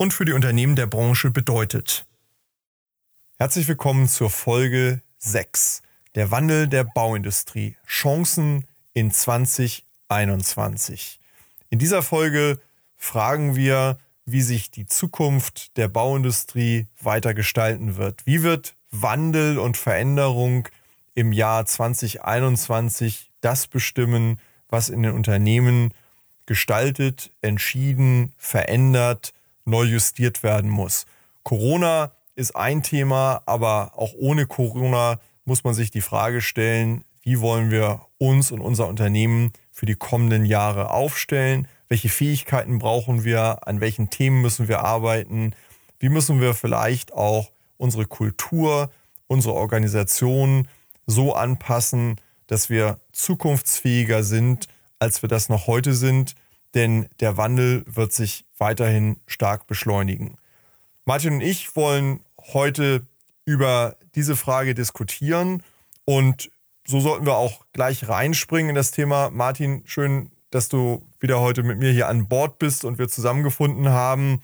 und für die Unternehmen der Branche bedeutet. Herzlich willkommen zur Folge 6. Der Wandel der Bauindustrie. Chancen in 2021. In dieser Folge fragen wir, wie sich die Zukunft der Bauindustrie weiter gestalten wird. Wie wird Wandel und Veränderung im Jahr 2021 das bestimmen, was in den Unternehmen gestaltet, entschieden, verändert, neu justiert werden muss. Corona ist ein Thema, aber auch ohne Corona muss man sich die Frage stellen, wie wollen wir uns und unser Unternehmen für die kommenden Jahre aufstellen? Welche Fähigkeiten brauchen wir? An welchen Themen müssen wir arbeiten? Wie müssen wir vielleicht auch unsere Kultur, unsere Organisation so anpassen, dass wir zukunftsfähiger sind, als wir das noch heute sind? Denn der Wandel wird sich weiterhin stark beschleunigen. Martin und ich wollen heute über diese Frage diskutieren und so sollten wir auch gleich reinspringen in das Thema. Martin, schön, dass du wieder heute mit mir hier an Bord bist und wir zusammengefunden haben.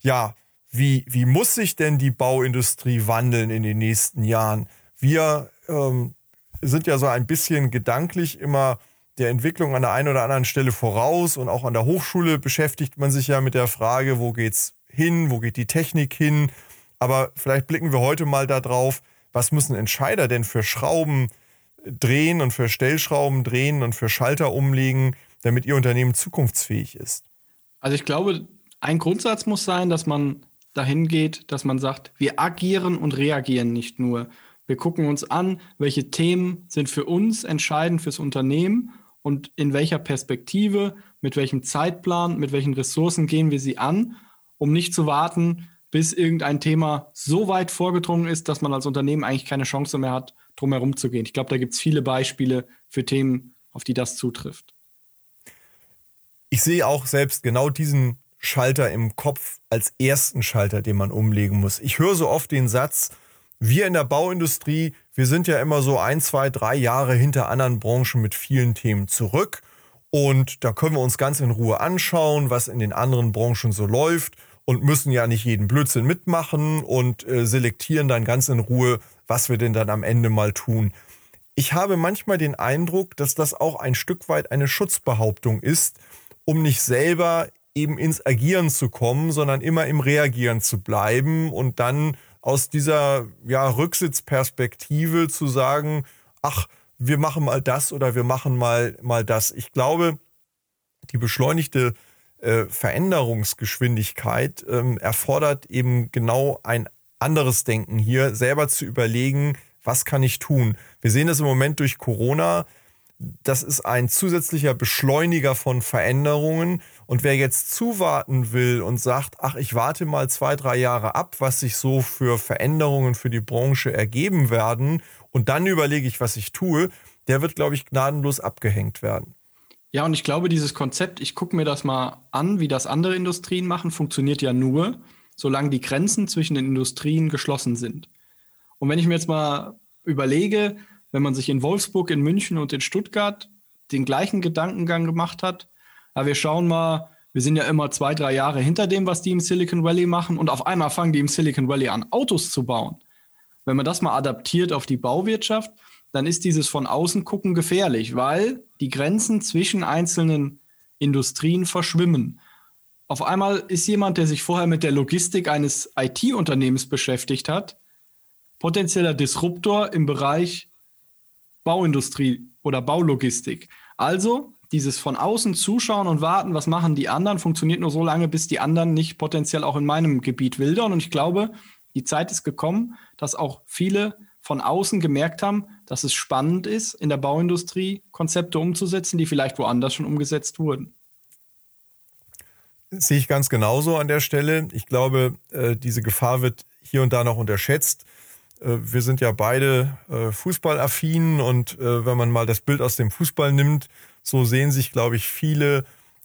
Ja, wie, wie muss sich denn die Bauindustrie wandeln in den nächsten Jahren? Wir ähm, sind ja so ein bisschen gedanklich immer der Entwicklung an der einen oder anderen Stelle voraus und auch an der Hochschule beschäftigt man sich ja mit der Frage, wo geht's hin, wo geht die Technik hin? Aber vielleicht blicken wir heute mal darauf, was müssen Entscheider denn für Schrauben drehen und für Stellschrauben drehen und für Schalter umlegen, damit ihr Unternehmen zukunftsfähig ist? Also ich glaube, ein Grundsatz muss sein, dass man dahin geht, dass man sagt, wir agieren und reagieren nicht nur. Wir gucken uns an, welche Themen sind für uns entscheidend fürs Unternehmen und in welcher Perspektive, mit welchem Zeitplan, mit welchen Ressourcen gehen wir sie an, um nicht zu warten, bis irgendein Thema so weit vorgedrungen ist, dass man als Unternehmen eigentlich keine Chance mehr hat, drum herum zu gehen. Ich glaube, da gibt es viele Beispiele für Themen, auf die das zutrifft. Ich sehe auch selbst genau diesen Schalter im Kopf als ersten Schalter, den man umlegen muss. Ich höre so oft den Satz, wir in der Bauindustrie, wir sind ja immer so ein, zwei, drei Jahre hinter anderen Branchen mit vielen Themen zurück. Und da können wir uns ganz in Ruhe anschauen, was in den anderen Branchen so läuft und müssen ja nicht jeden Blödsinn mitmachen und äh, selektieren dann ganz in Ruhe, was wir denn dann am Ende mal tun. Ich habe manchmal den Eindruck, dass das auch ein Stück weit eine Schutzbehauptung ist, um nicht selber eben ins Agieren zu kommen, sondern immer im Reagieren zu bleiben und dann aus dieser ja, Rücksitzperspektive zu sagen, ach, wir machen mal das oder wir machen mal, mal das. Ich glaube, die beschleunigte äh, Veränderungsgeschwindigkeit ähm, erfordert eben genau ein anderes Denken hier, selber zu überlegen, was kann ich tun. Wir sehen das im Moment durch Corona. Das ist ein zusätzlicher Beschleuniger von Veränderungen. Und wer jetzt zuwarten will und sagt, ach, ich warte mal zwei, drei Jahre ab, was sich so für Veränderungen für die Branche ergeben werden und dann überlege ich, was ich tue, der wird, glaube ich, gnadenlos abgehängt werden. Ja, und ich glaube, dieses Konzept, ich gucke mir das mal an, wie das andere Industrien machen, funktioniert ja nur, solange die Grenzen zwischen den Industrien geschlossen sind. Und wenn ich mir jetzt mal überlege, wenn man sich in Wolfsburg, in München und in Stuttgart den gleichen Gedankengang gemacht hat, ja, wir schauen mal, wir sind ja immer zwei, drei Jahre hinter dem, was die im Silicon Valley machen und auf einmal fangen die im Silicon Valley an, Autos zu bauen. Wenn man das mal adaptiert auf die Bauwirtschaft, dann ist dieses von außen gucken gefährlich, weil die Grenzen zwischen einzelnen Industrien verschwimmen. Auf einmal ist jemand, der sich vorher mit der Logistik eines IT-Unternehmens beschäftigt hat, potenzieller Disruptor im Bereich Bauindustrie oder Baulogistik. Also dieses von außen zuschauen und warten, was machen die anderen, funktioniert nur so lange, bis die anderen nicht potenziell auch in meinem Gebiet wildern. Und ich glaube, die Zeit ist gekommen, dass auch viele von außen gemerkt haben, dass es spannend ist, in der Bauindustrie Konzepte umzusetzen, die vielleicht woanders schon umgesetzt wurden. sehe ich ganz genauso an der Stelle. Ich glaube, äh, diese Gefahr wird hier und da noch unterschätzt. Äh, wir sind ja beide äh, fußballaffin und äh, wenn man mal das Bild aus dem Fußball nimmt, so sehen sich, glaube ich, viele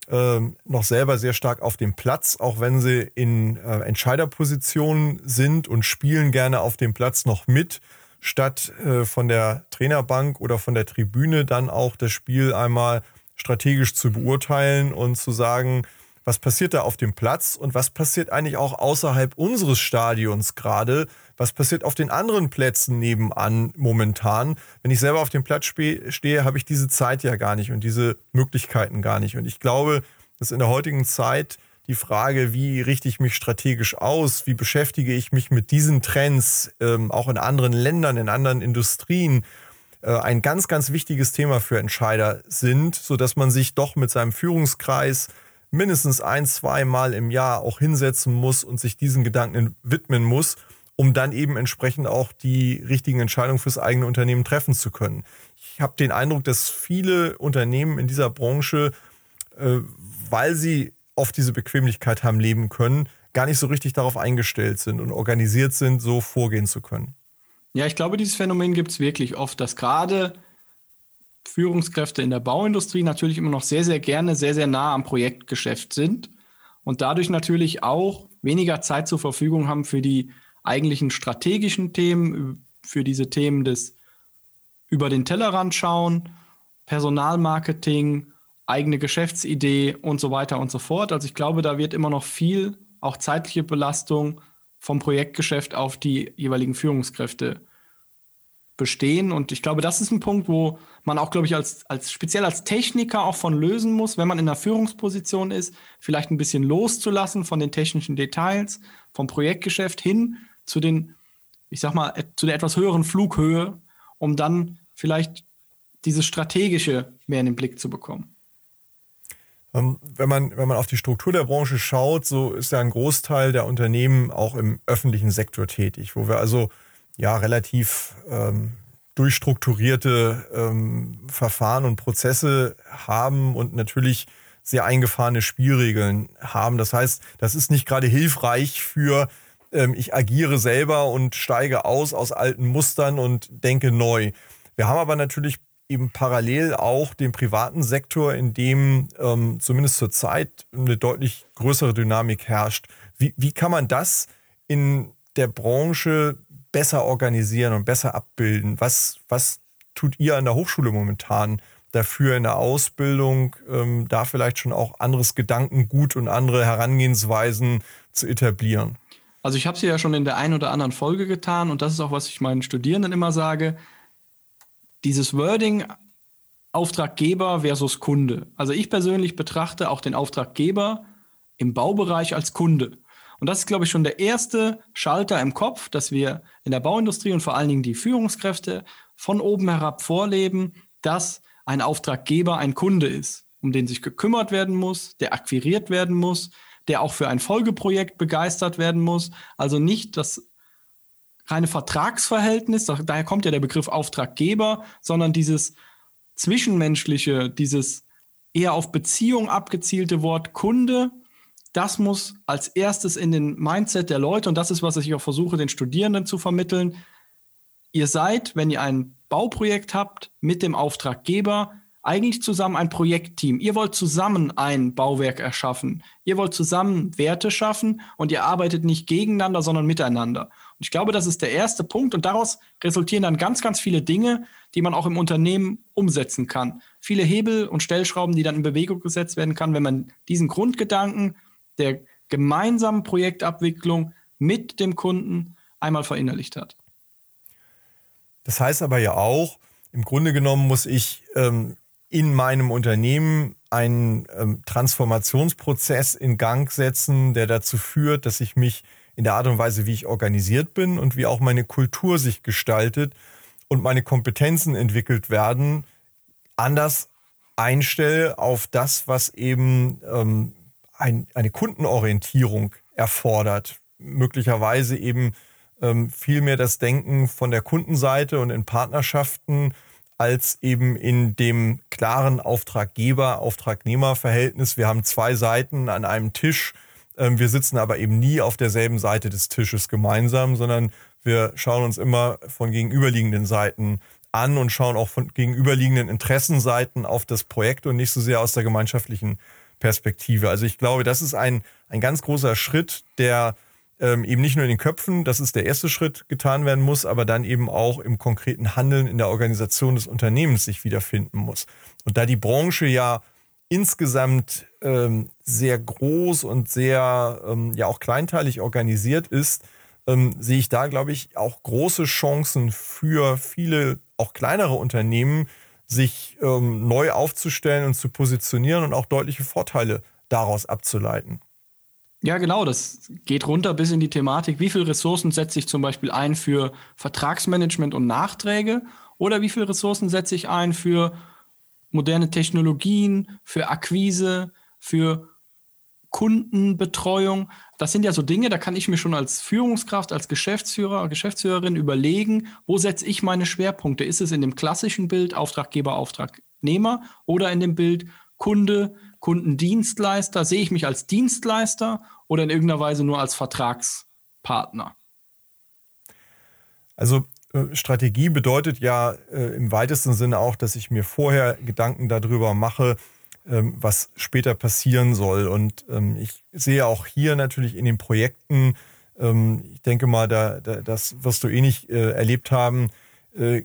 ähm, noch selber sehr stark auf dem Platz, auch wenn sie in Entscheiderpositionen sind und spielen gerne auf dem Platz noch mit, statt von der Trainerbank oder von der Tribüne dann auch das Spiel einmal strategisch zu beurteilen und zu sagen, was passiert da auf dem Platz und was passiert eigentlich auch außerhalb unseres Stadions gerade, was passiert auf den anderen Plätzen nebenan momentan. Wenn ich selber auf dem Platz stehe, habe ich diese Zeit ja gar nicht und diese Möglichkeiten gar nicht. Und ich glaube, dass in der heutigen Zeit die Frage, wie richte ich mich strategisch aus, wie beschäftige ich mich mit diesen Trends, ähm, auch in anderen Ländern, in anderen Industrien, äh, ein ganz, ganz wichtiges Thema für Entscheider sind, sodass man sich doch mit seinem Führungskreis mindestens ein, zwei Mal im Jahr auch hinsetzen muss und sich diesen Gedanken widmen muss, um dann eben entsprechend auch die richtigen Entscheidungen fürs eigene Unternehmen treffen zu können. Ich habe den Eindruck, dass viele Unternehmen in dieser Branche, äh, weil sie auf diese Bequemlichkeit haben leben können, gar nicht so richtig darauf eingestellt sind und organisiert sind, so vorgehen zu können. Ja, ich glaube, dieses Phänomen gibt es wirklich oft, dass gerade Führungskräfte in der Bauindustrie natürlich immer noch sehr, sehr gerne sehr, sehr nah am Projektgeschäft sind und dadurch natürlich auch weniger Zeit zur Verfügung haben für die eigentlichen strategischen Themen, für diese Themen des über den Tellerrand schauen, Personalmarketing, eigene Geschäftsidee und so weiter und so fort. Also ich glaube, da wird immer noch viel, auch zeitliche Belastung vom Projektgeschäft auf die jeweiligen Führungskräfte bestehen. Und ich glaube, das ist ein Punkt, wo man auch, glaube ich, als, als speziell als Techniker auch von lösen muss, wenn man in einer Führungsposition ist, vielleicht ein bisschen loszulassen von den technischen Details, vom Projektgeschäft hin zu den, ich sag mal, zu der etwas höheren Flughöhe, um dann vielleicht dieses Strategische mehr in den Blick zu bekommen. Ähm, wenn man, wenn man auf die Struktur der Branche schaut, so ist ja ein Großteil der Unternehmen auch im öffentlichen Sektor tätig, wo wir also ja relativ ähm, durchstrukturierte ähm, Verfahren und Prozesse haben und natürlich sehr eingefahrene Spielregeln haben. Das heißt, das ist nicht gerade hilfreich für ähm, ich agiere selber und steige aus aus alten Mustern und denke neu. Wir haben aber natürlich eben parallel auch den privaten Sektor, in dem ähm, zumindest zurzeit eine deutlich größere Dynamik herrscht. Wie, wie kann man das in der Branche besser organisieren und besser abbilden? Was, was tut ihr an der Hochschule momentan dafür in der Ausbildung, ähm, da vielleicht schon auch anderes Gedankengut und andere Herangehensweisen zu etablieren? Also ich habe es ja schon in der einen oder anderen Folge getan und das ist auch, was ich meinen Studierenden immer sage. Dieses Wording Auftraggeber versus Kunde. Also ich persönlich betrachte auch den Auftraggeber im Baubereich als Kunde. Und das ist, glaube ich, schon der erste Schalter im Kopf, dass wir in der Bauindustrie und vor allen Dingen die Führungskräfte von oben herab vorleben, dass ein Auftraggeber ein Kunde ist, um den sich gekümmert werden muss, der akquiriert werden muss, der auch für ein Folgeprojekt begeistert werden muss. Also nicht das reine Vertragsverhältnis, daher kommt ja der Begriff Auftraggeber, sondern dieses zwischenmenschliche, dieses eher auf Beziehung abgezielte Wort Kunde, das muss als erstes in den Mindset der Leute, und das ist, was ich auch versuche, den Studierenden zu vermitteln. Ihr seid, wenn ihr ein Bauprojekt habt, mit dem Auftraggeber eigentlich zusammen ein Projektteam. Ihr wollt zusammen ein Bauwerk erschaffen. Ihr wollt zusammen Werte schaffen und ihr arbeitet nicht gegeneinander, sondern miteinander. Und ich glaube, das ist der erste Punkt und daraus resultieren dann ganz, ganz viele Dinge, die man auch im Unternehmen umsetzen kann. Viele Hebel und Stellschrauben, die dann in Bewegung gesetzt werden kann, wenn man diesen Grundgedanken der gemeinsamen Projektabwicklung mit dem Kunden einmal verinnerlicht hat. Das heißt aber ja auch, im Grunde genommen muss ich ähm, in meinem Unternehmen einen ähm, Transformationsprozess in Gang setzen, der dazu führt, dass ich mich in der Art und Weise, wie ich organisiert bin und wie auch meine Kultur sich gestaltet und meine Kompetenzen entwickelt werden, anders einstelle auf das, was eben ähm, ein, eine Kundenorientierung erfordert. Möglicherweise eben ähm, viel mehr das Denken von der Kundenseite und in Partnerschaften als eben in dem klaren Auftraggeber-Auftragnehmer-Verhältnis. Wir haben zwei Seiten an einem Tisch. Ähm, wir sitzen aber eben nie auf derselben Seite des Tisches gemeinsam, sondern wir schauen uns immer von gegenüberliegenden Seiten an und schauen auch von gegenüberliegenden Interessenseiten auf das Projekt und nicht so sehr aus der gemeinschaftlichen Perspektive. Also ich glaube, das ist ein, ein ganz großer Schritt, der ähm, eben nicht nur in den Köpfen, das ist der erste Schritt, getan werden muss, aber dann eben auch im konkreten Handeln in der Organisation des Unternehmens sich wiederfinden muss. Und da die Branche ja insgesamt ähm, sehr groß und sehr ähm, ja auch kleinteilig organisiert ist, ähm, sehe ich da, glaube ich, auch große Chancen für viele auch kleinere Unternehmen, sich ähm, neu aufzustellen und zu positionieren und auch deutliche Vorteile daraus abzuleiten. Ja, genau. Das geht runter bis in die Thematik, wie viele Ressourcen setze ich zum Beispiel ein für Vertragsmanagement und Nachträge oder wie viele Ressourcen setze ich ein für moderne Technologien, für Akquise, für Kundenbetreuung. Das sind ja so Dinge, da kann ich mir schon als Führungskraft, als Geschäftsführer, Geschäftsführerin überlegen, wo setze ich meine Schwerpunkte? Ist es in dem klassischen Bild Auftraggeber, Auftragnehmer oder in dem Bild Kunde, Kundendienstleister? Sehe ich mich als Dienstleister oder in irgendeiner Weise nur als Vertragspartner? Also äh, Strategie bedeutet ja äh, im weitesten Sinne auch, dass ich mir vorher Gedanken darüber mache, ähm, was später passieren soll. Und ähm, ich sehe auch hier natürlich in den Projekten, ähm, ich denke mal, da, da, das wirst du eh nicht äh, erlebt haben, äh,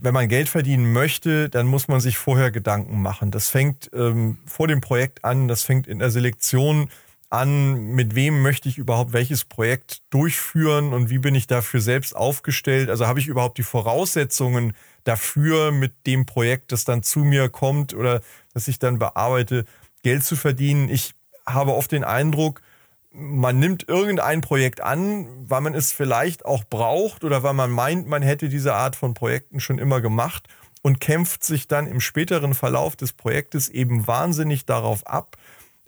wenn man Geld verdienen möchte, dann muss man sich vorher Gedanken machen. Das fängt ähm, vor dem Projekt an, das fängt in der Selektion an, mit wem möchte ich überhaupt welches Projekt durchführen und wie bin ich dafür selbst aufgestellt. Also habe ich überhaupt die Voraussetzungen dafür, mit dem Projekt, das dann zu mir kommt oder das ich dann bearbeite, Geld zu verdienen. Ich habe oft den Eindruck, man nimmt irgendein Projekt an, weil man es vielleicht auch braucht oder weil man meint, man hätte diese Art von Projekten schon immer gemacht und kämpft sich dann im späteren Verlauf des Projektes eben wahnsinnig darauf ab,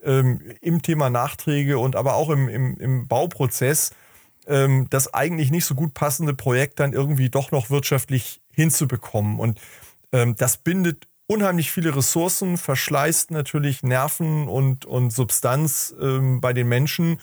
ähm, im Thema Nachträge und aber auch im, im, im Bauprozess, ähm, das eigentlich nicht so gut passende Projekt dann irgendwie doch noch wirtschaftlich hinzubekommen. Und ähm, das bindet unheimlich viele Ressourcen, verschleißt natürlich Nerven und, und Substanz ähm, bei den Menschen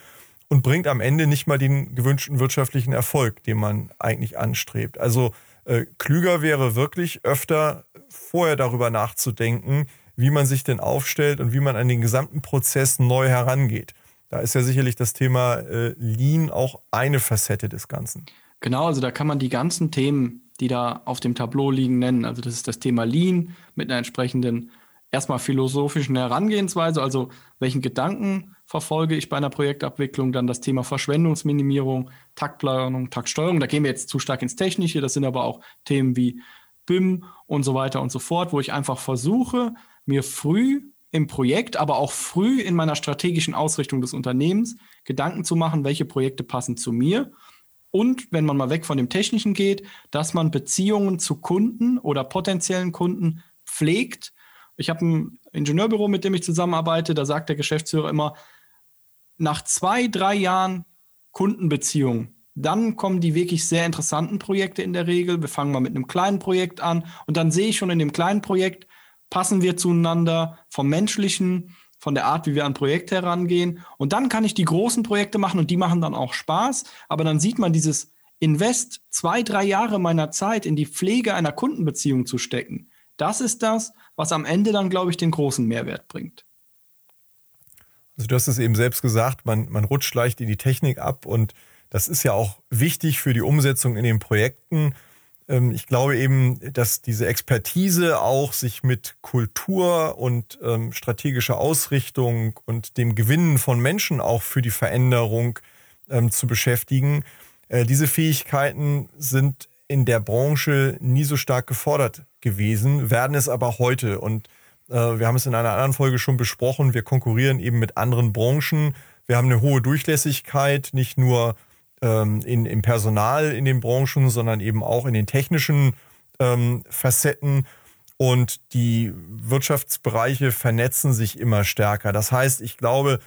und bringt am Ende nicht mal den gewünschten wirtschaftlichen Erfolg, den man eigentlich anstrebt. Also äh, klüger wäre wirklich öfter vorher darüber nachzudenken, wie man sich denn aufstellt und wie man an den gesamten Prozess neu herangeht. Da ist ja sicherlich das Thema äh, Lean auch eine Facette des Ganzen. Genau, also da kann man die ganzen Themen die da auf dem Tableau liegen, nennen. Also das ist das Thema Lean mit einer entsprechenden erstmal philosophischen Herangehensweise, also welchen Gedanken verfolge ich bei einer Projektabwicklung, dann das Thema Verschwendungsminimierung, Taktplanung, Taktsteuerung. Da gehen wir jetzt zu stark ins Technische, das sind aber auch Themen wie BIM und so weiter und so fort, wo ich einfach versuche, mir früh im Projekt, aber auch früh in meiner strategischen Ausrichtung des Unternehmens Gedanken zu machen, welche Projekte passen zu mir und wenn man mal weg von dem Technischen geht, dass man Beziehungen zu Kunden oder potenziellen Kunden pflegt. Ich habe ein Ingenieurbüro, mit dem ich zusammenarbeite, da sagt der Geschäftsführer immer, nach zwei, drei Jahren Kundenbeziehung, dann kommen die wirklich sehr interessanten Projekte in der Regel. Wir fangen mal mit einem kleinen Projekt an und dann sehe ich schon in dem kleinen Projekt, passen wir zueinander vom menschlichen, von der Art, wie wir an Projekte herangehen. Und dann kann ich die großen Projekte machen und die machen dann auch Spaß. Aber dann sieht man dieses Invest, zwei, drei Jahre meiner Zeit in die Pflege einer Kundenbeziehung zu stecken. Das ist das, was am Ende dann, glaube ich, den großen Mehrwert bringt. Also du hast es eben selbst gesagt, man, man rutscht leicht in die Technik ab und das ist ja auch wichtig für die Umsetzung in den Projekten. Ähm, ich glaube eben, dass diese Expertise auch sich mit Kultur und ähm, strategischer Ausrichtung und dem Gewinnen von Menschen auch für die Veränderung ähm, zu beschäftigen, äh, diese Fähigkeiten sind in der Branche nie so stark gefordert gewesen, werden es aber heute. Und äh, wir haben es in einer anderen Folge schon besprochen, wir konkurrieren eben mit anderen Branchen. Wir haben eine hohe Durchlässigkeit, nicht nur ähm, in, im Personal in den Branchen, sondern eben auch in den technischen ähm, Facetten. Und die Wirtschaftsbereiche vernetzen sich immer stärker. Das heißt, ich glaube,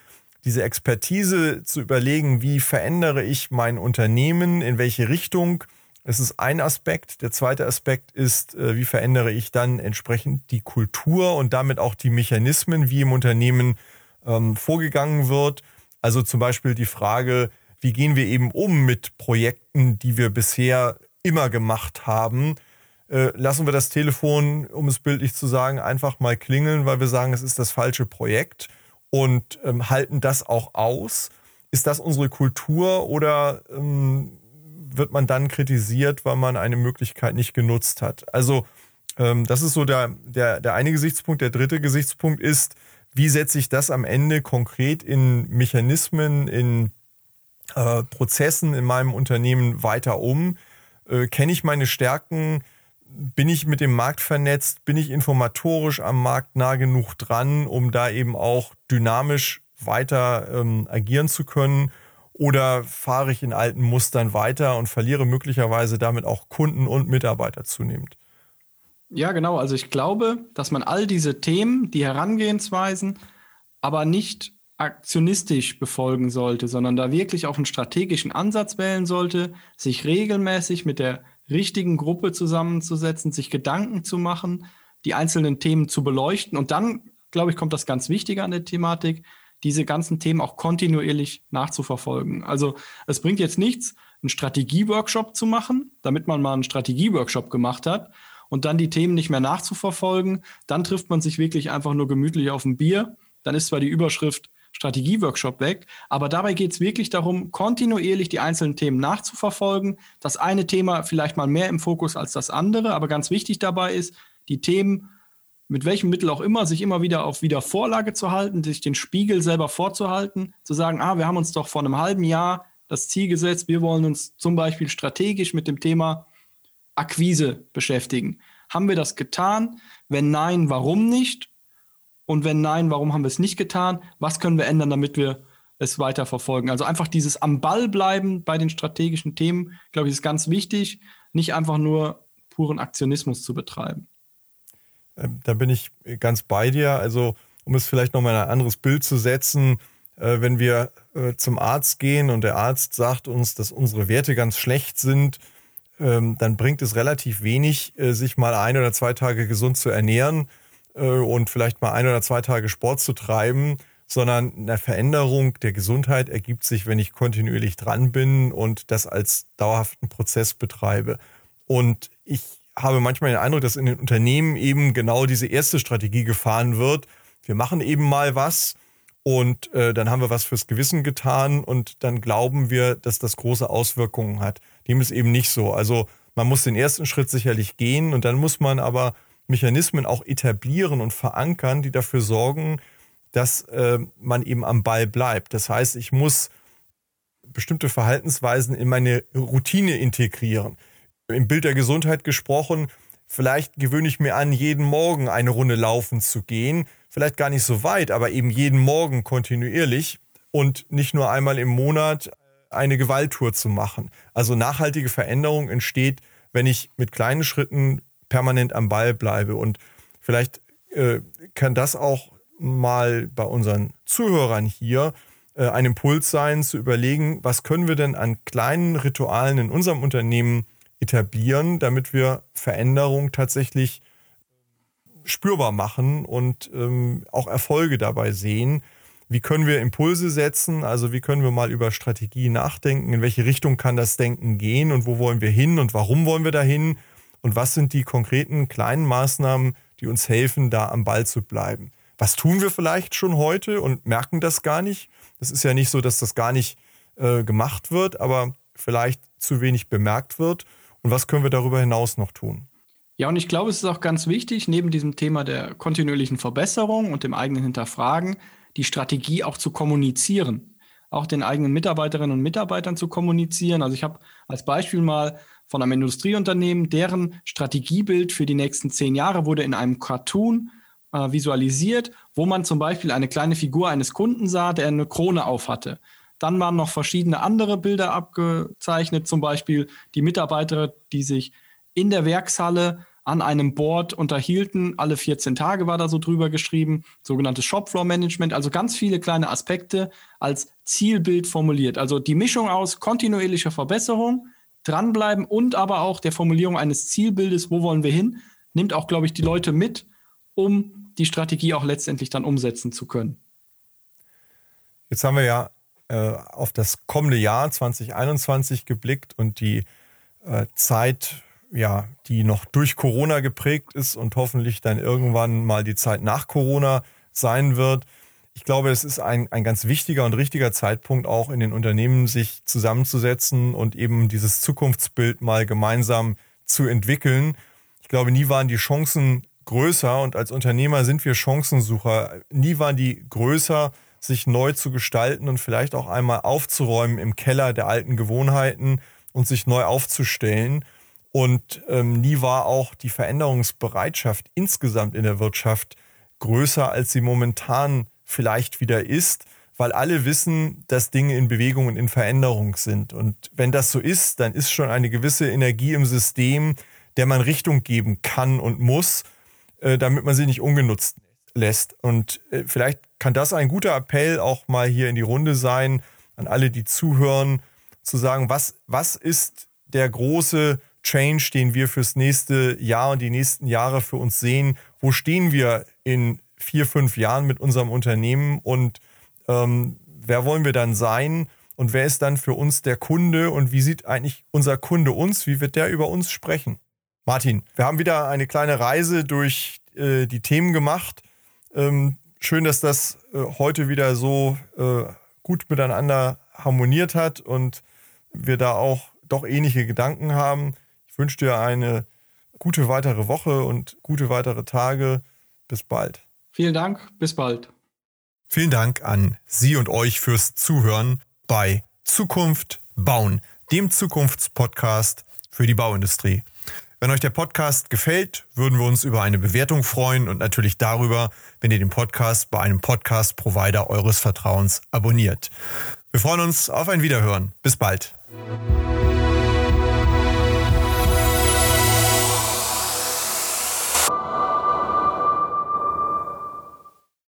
diese Expertise zu überlegen, wie verändere ich mein Unternehmen, in welche Richtung Es ist ein Aspekt. Der zweite Aspekt ist, äh, wie verändere ich dann entsprechend die Kultur und damit auch die Mechanismen, wie im Unternehmen ähm, vorgegangen wird. Also zum Beispiel die Frage, wie gehen wir eben um mit Projekten, die wir bisher immer gemacht haben. Äh, lassen wir das Telefon, um es bildlich zu sagen, einfach mal klingeln, weil wir sagen, es ist das falsche Projekt und ähm, halten das auch aus. Ist das unsere Kultur oder ähm, wird man dann kritisiert, weil man eine Möglichkeit nicht genutzt hat. Also ähm, das ist so der, der, der eine Gesichtspunkt. Der dritte Gesichtspunkt ist, wie setze ich das am Ende konkret in Mechanismen, in äh, Prozessen in meinem Unternehmen weiter um? Äh, Kenne ich meine Stärken? Bin ich mit dem Markt vernetzt? Bin ich informatorisch am Markt nah genug dran, um da eben auch dynamisch weiter ähm, agieren zu können? Oder fahre ich in alten Mustern weiter und verliere möglicherweise damit auch Kunden und Mitarbeiter zunehmend? Ja, genau. Also ich glaube, dass man all diese Themen, die Herangehensweisen, aber nicht aktionistisch befolgen sollte, sondern da wirklich auch einen strategischen Ansatz wählen sollte, sich regelmäßig mit der richtigen Gruppe zusammenzusetzen, sich Gedanken zu machen, die einzelnen Themen zu beleuchten. Und dann, glaube ich, kommt das ganz Wichtige an der Thematik, diese ganzen Themen auch kontinuierlich nachzuverfolgen. Also es bringt jetzt nichts, einen Strategieworkshop zu machen, damit man mal einen Strategieworkshop gemacht hat und dann die Themen nicht mehr nachzuverfolgen. Dann trifft man sich wirklich einfach nur gemütlich auf ein Bier. Dann ist zwar die Überschrift Strategieworkshop weg, aber dabei geht es wirklich darum, kontinuierlich die einzelnen Themen nachzuverfolgen. Das eine Thema vielleicht mal mehr im Fokus als das andere, aber ganz wichtig dabei ist, die Themen mit welchem Mittel auch immer, sich immer wieder auf Wiedervorlage zu halten, sich den Spiegel selber vorzuhalten, zu sagen, ah, wir haben uns doch vor einem halben Jahr das Ziel gesetzt, wir wollen uns zum Beispiel strategisch mit dem Thema Akquise beschäftigen. Haben wir das getan? Wenn nein, warum nicht? Und wenn nein, warum haben wir es nicht getan? Was können wir ändern, damit wir es weiter verfolgen? Also einfach dieses am Ball bleiben bei den strategischen Themen, glaube ich, ist ganz wichtig, nicht einfach nur puren Aktionismus zu betreiben. Ähm, da bin ich ganz bei dir. Also, um es vielleicht nochmal in ein anderes Bild zu setzen, äh, wenn wir äh, zum Arzt gehen und der Arzt sagt uns, dass unsere Werte ganz schlecht sind, ähm, dann bringt es relativ wenig, äh, sich mal ein oder zwei Tage gesund zu ernähren und vielleicht mal ein oder zwei Tage Sport zu treiben, sondern eine Veränderung der Gesundheit ergibt sich, wenn ich kontinuierlich dran bin und das als dauerhaften Prozess betreibe. Und ich habe manchmal den Eindruck, dass in den Unternehmen eben genau diese erste Strategie gefahren wird. Wir machen eben mal was und äh, dann haben wir was fürs Gewissen getan und dann glauben wir, dass das große Auswirkungen hat. Dem ist eben nicht so. Also man muss den ersten Schritt sicherlich gehen und dann muss man aber Mechanismen auch etablieren und verankern, die dafür sorgen, dass äh, man eben am Ball bleibt. Das heißt, ich muss bestimmte Verhaltensweisen in meine Routine integrieren im Bild der Gesundheit gesprochen, vielleicht gewöhne ich mir an, jeden Morgen eine Runde laufen zu gehen. Vielleicht gar nicht so weit, aber eben jeden Morgen kontinuierlich und nicht nur einmal im Monat eine Gewalttour zu machen. Also nachhaltige Veränderung entsteht, wenn ich mit kleinen Schritten permanent am Ball bleibe. Und vielleicht äh, kann das auch mal bei unseren Zuhörern hier äh, ein Impuls sein, zu überlegen, was können wir denn an kleinen Ritualen in unserem Unternehmen etablieren, damit wir Veränderung tatsächlich spürbar machen und ähm, auch Erfolge dabei sehen. Wie können wir Impulse setzen? Also wie können wir mal über Strategie nachdenken? In welche Richtung kann das Denken gehen und wo wollen wir hin und warum wollen wir dahin? Und was sind die konkreten kleinen Maßnahmen, die uns helfen, da am Ball zu bleiben? Was tun wir vielleicht schon heute und merken das gar nicht? Das ist ja nicht so, dass das gar nicht äh, gemacht wird, aber vielleicht zu wenig bemerkt wird. Und was können wir darüber hinaus noch tun? Ja, und ich glaube, es ist auch ganz wichtig, neben diesem Thema der kontinuierlichen Verbesserung und dem eigenen Hinterfragen, die Strategie auch zu kommunizieren. Auch den eigenen Mitarbeiterinnen und Mitarbeitern zu kommunizieren. Also ich habe als Beispiel mal von einem Industrieunternehmen, deren Strategiebild für die nächsten zehn Jahre wurde in einem Cartoon äh, visualisiert, wo man zum Beispiel eine kleine Figur eines Kunden sah, der eine Krone auf hatte. Dann waren noch verschiedene andere Bilder abgezeichnet, zum Beispiel die Mitarbeiter, die sich in der Werkshalle an einem Board unterhielten. Alle 14 Tage war da so drüber geschrieben, sogenanntes Shopfloor Management, also ganz viele kleine Aspekte als Zielbild formuliert. Also die Mischung aus kontinuierlicher Verbesserung, dranbleiben und aber auch der Formulierung eines Zielbildes, wo wollen wir hin, nimmt auch, glaube ich, die Leute mit, um die Strategie auch letztendlich dann umsetzen zu können. Jetzt haben wir ja äh, auf das kommende Jahr 2021 geblickt und die äh, Zeit, ja, die noch durch Corona geprägt ist und hoffentlich dann irgendwann mal die Zeit nach Corona sein wird. Ich glaube, es ist ein, ein ganz wichtiger und richtiger Zeitpunkt, auch in den Unternehmen sich zusammenzusetzen und eben dieses Zukunftsbild mal gemeinsam zu entwickeln. Ich glaube, nie waren die Chancen größer und als Unternehmer sind wir Chancensucher. Nie waren die größer, sich neu zu gestalten und vielleicht auch einmal aufzuräumen im Keller der alten Gewohnheiten und sich neu aufzustellen. Und ähm, nie war auch die Veränderungsbereitschaft insgesamt in der Wirtschaft größer, als sie momentan vielleicht wieder ist, weil alle wissen, dass Dinge in Bewegung und in Veränderung sind. Und wenn das so ist, dann ist schon eine gewisse Energie im System, der man Richtung geben kann und muss, äh, damit man sie nicht ungenutzt lässt. Und äh, vielleicht kann das ein guter Appell auch mal hier in die Runde sein, an alle, die zuhören, zu sagen, was, was ist der große Change, den wir fürs nächste Jahr und die nächsten Jahre für uns sehen? Wo stehen wir in vier, fünf Jahren mit unserem Unternehmen und ähm, wer wollen wir dann sein? Und wer ist dann für uns der Kunde und wie sieht eigentlich unser Kunde uns? Wie wird der über uns sprechen? Martin, wir haben wieder eine kleine Reise durch äh, die Themen gemacht. Ähm, schön, dass das äh, heute wieder so äh, gut miteinander harmoniert hat und wir da auch doch ähnliche Gedanken haben. Ich wünsche dir eine gute weitere Woche und gute weitere Tage. Bis bald. Vielen Dank, bis bald. Vielen Dank an Sie und euch fürs Zuhören bei Zukunft bauen, dem Zukunftspodcast für die Bauindustrie. Wenn euch der Podcast gefällt, würden wir uns über eine Bewertung freuen und natürlich darüber, wenn ihr den Podcast bei einem Podcast-Provider eures Vertrauens abonniert. Wir freuen uns auf ein Wiederhören. Bis bald.